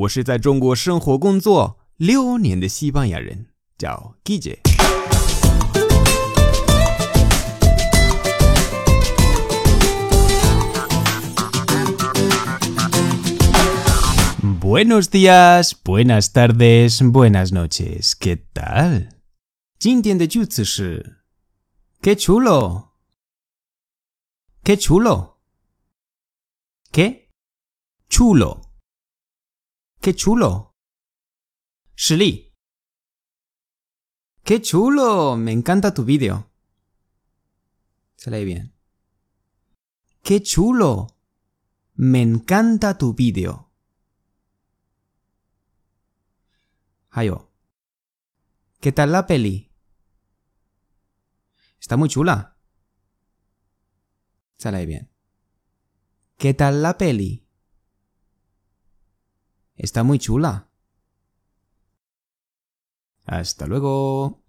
我是在中国生活工作六年的西班牙人，叫 Guille。Buenos días, buenas tardes, buenas noches. ¿Qué tal? 今天的句子是 Qué chulo. Qué chulo. ¿Qué? Chulo. ¡Qué chulo! Shili. ¡Qué chulo! Me encanta tu vídeo. Se bien. ¡Qué chulo! Me encanta tu vídeo. Hayo. ¿Qué tal la peli? Está muy chula. Se lee bien. ¿Qué tal la peli? Está muy chula. Hasta luego.